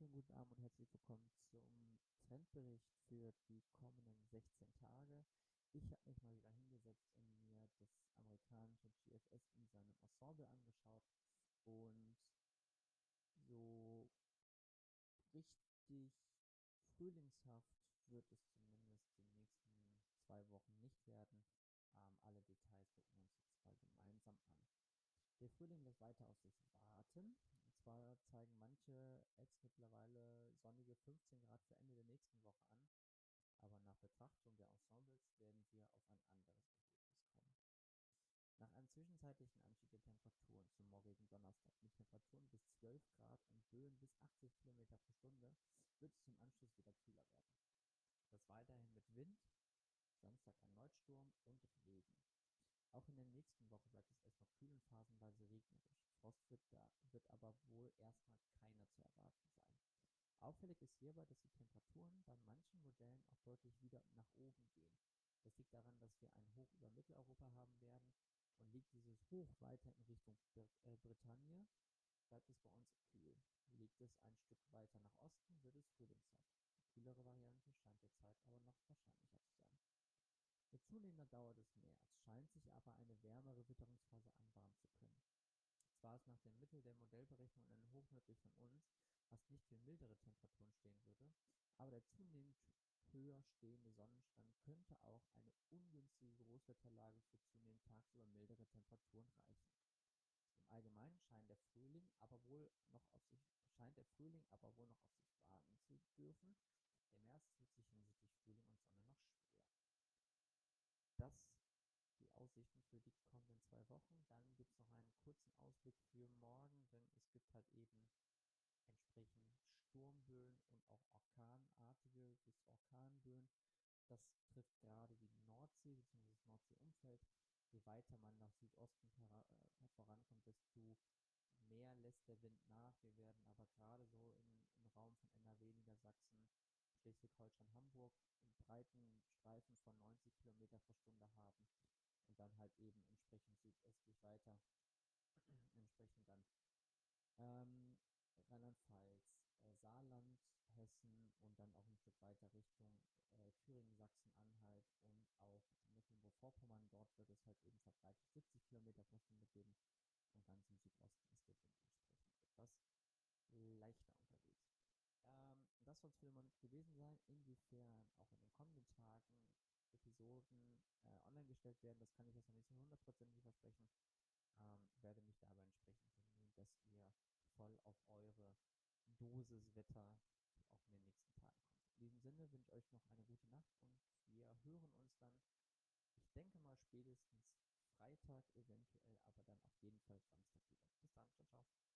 Wunderschönen guten Abend und herzlich willkommen zum Trendbericht für die kommenden 16 Tage. Ich habe mich mal wieder hingesetzt und mir das amerikanische GFS in seinem Ensemble angeschaut und so richtig frühlingshaft wird es zumindest die nächsten zwei Wochen nicht werden. Ähm, alle Details gucken wir uns jetzt mal gemeinsam an. Der Frühling lässt weiter auf sich warten. Und zwar zeigen manche Apps mittlerweile sonnige 15 Grad für Ende der nächsten Woche an. Aber nach Betrachtung der Ensembles werden wir auf ein anderes Ergebnis kommen. Nach einem zwischenzeitlichen Anstieg der Temperaturen zum morgigen Donnerstag mit Temperaturen bis 12 Grad und Böen bis 80 km pro Stunde wird es zum Anschluss wieder kühler werden. Das weiterhin mit Wind, Samstag erneut Sturm und Regen. Auch in der nächsten Woche bleibt es erstmal kühl und phasenweise regnerisch. Frost wird, da, wird aber wohl erstmal keiner zu erwarten sein. Auffällig ist hierbei, dass die Temperaturen bei manchen Modellen auch deutlich wieder nach oben gehen. Das liegt daran, dass wir ein Hoch über Mitteleuropa haben werden und liegt dieses Hoch weiter in Richtung Br äh, Bretagne, bleibt es bei uns kühl. Liegt es ein Stück weiter nach Osten, wird es frühlingshaft. Die kühlere Variante scheint derzeit aber noch wahrscheinlicher zu sein. Mit zunehmender Dauer des März scheint sich aber eine Ist nach dem Mittel der Modellberechnung ein Hoch nördlich von uns, was nicht für mildere Temperaturen stehen würde, aber der zunehmend höher stehende Sonnenstand könnte auch eine ungünstige Großwetterlage für zunehmend tagsüber mildere Temperaturen reichen. Im Allgemeinen scheint der Frühling aber wohl noch auf sich scheint der Frühling aber wohl noch auf sich warten zu dürfen. Der März tut sich hinsichtlich Frühling und Sonne noch schwer das die Aussichten für die kommenden zwei Wochen. Dann gibt es noch einen kurzen Ausblick für morgen, denn es gibt halt eben entsprechend Sturmböen und auch orkanartige bis Orkanböen. Das trifft gerade die Nordsee bzw. das Nordseeumfeld. Je weiter man nach Südosten äh, vorankommt, desto mehr lässt der Wind nach. Wir werden aber gerade so im, im Raum von NRW, Niedersachsen, Schleswig-Holstein, Hamburg einen breiten Streifen von 90 km pro Stunde haben und dann halt eben entsprechend südöstlich weiter, entsprechend dann ähm, Rheinland-Pfalz, äh, Saarland, Hessen und dann auch ein Stück weiter Richtung äh, Thüringen, Sachsen-Anhalt und auch Mecklenburg-Vorpommern. Dort wird es halt eben verbreitet 70 km pro Stunde geben und ganz im Südosten ist Wind entsprechend etwas leichter unterwegs. Ähm, das soll es für den Moment gewesen sein. Inwiefern auch in den kommenden Tagen Episoden äh, online gestellt werden, das kann ich jetzt noch nicht so hundertprozentig versprechen. Ähm, werde mich da aber entsprechend bemühen, dass ihr voll auf eure Dosis Wetter in den nächsten Tagen kommt. In diesem Sinne wünsche ich euch noch eine gute Nacht und wir hören uns dann, ich denke mal spätestens Freitag, eventuell aber dann auf jeden Fall Samstag wieder. Bis dann, ciao, ciao.